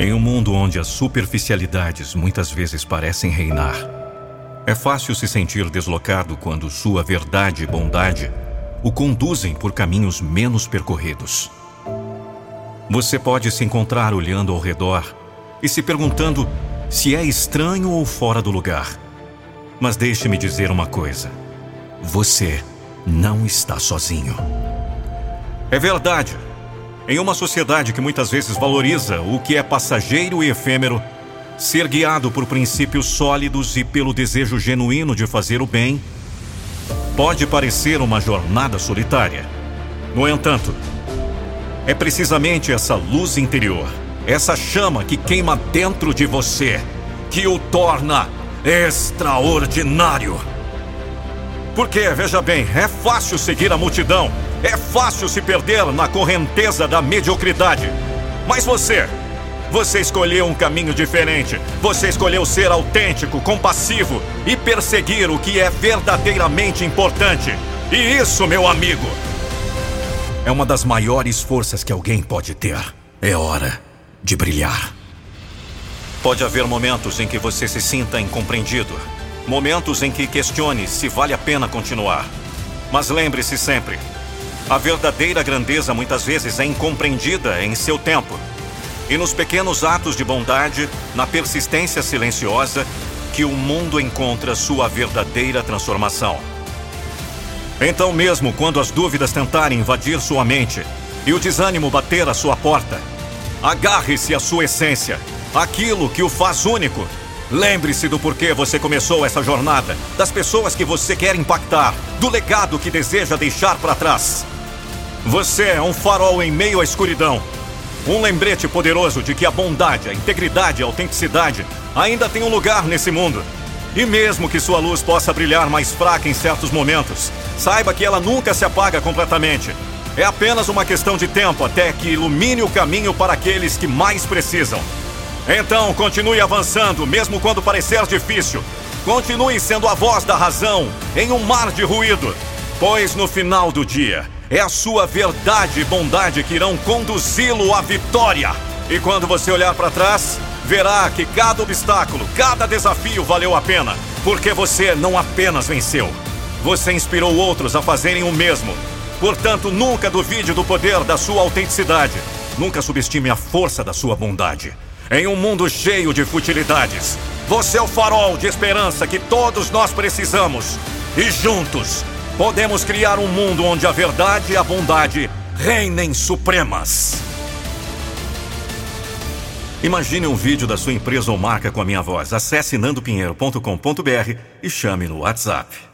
Em um mundo onde as superficialidades muitas vezes parecem reinar, é fácil se sentir deslocado quando sua verdade e bondade o conduzem por caminhos menos percorridos. Você pode se encontrar olhando ao redor e se perguntando se é estranho ou fora do lugar. Mas deixe-me dizer uma coisa: você não está sozinho. É verdade. Em uma sociedade que muitas vezes valoriza o que é passageiro e efêmero, ser guiado por princípios sólidos e pelo desejo genuíno de fazer o bem pode parecer uma jornada solitária. No entanto, é precisamente essa luz interior, essa chama que queima dentro de você, que o torna extraordinário. Porque, veja bem, é fácil seguir a multidão, é fácil se perder na correnteza da mediocridade. Mas você, você escolheu um caminho diferente. Você escolheu ser autêntico, compassivo e perseguir o que é verdadeiramente importante. E isso, meu amigo, é uma das maiores forças que alguém pode ter. É hora de brilhar. Pode haver momentos em que você se sinta incompreendido. Momentos em que questione se vale a pena continuar. Mas lembre-se sempre: a verdadeira grandeza muitas vezes é incompreendida em seu tempo e nos pequenos atos de bondade, na persistência silenciosa, que o mundo encontra sua verdadeira transformação. Então, mesmo quando as dúvidas tentarem invadir sua mente e o desânimo bater à sua porta, agarre-se à sua essência, aquilo que o faz único. Lembre-se do porquê você começou essa jornada, das pessoas que você quer impactar, do legado que deseja deixar para trás. Você é um farol em meio à escuridão um lembrete poderoso de que a bondade, a integridade e a autenticidade ainda têm um lugar nesse mundo. E mesmo que sua luz possa brilhar mais fraca em certos momentos, saiba que ela nunca se apaga completamente. É apenas uma questão de tempo até que ilumine o caminho para aqueles que mais precisam. Então, continue avançando, mesmo quando parecer difícil. Continue sendo a voz da razão em um mar de ruído, pois no final do dia, é a sua verdade e bondade que irão conduzi-lo à vitória. E quando você olhar para trás, verá que cada obstáculo, cada desafio valeu a pena, porque você não apenas venceu, você inspirou outros a fazerem o mesmo. Portanto, nunca duvide do poder da sua autenticidade. Nunca subestime a força da sua bondade. Em um mundo cheio de futilidades, você é o farol de esperança que todos nós precisamos. E juntos podemos criar um mundo onde a verdade e a bondade reinem supremas. Imagine um vídeo da sua empresa ou marca com a minha voz. Acesse nandopinheiro.com.br e chame no WhatsApp.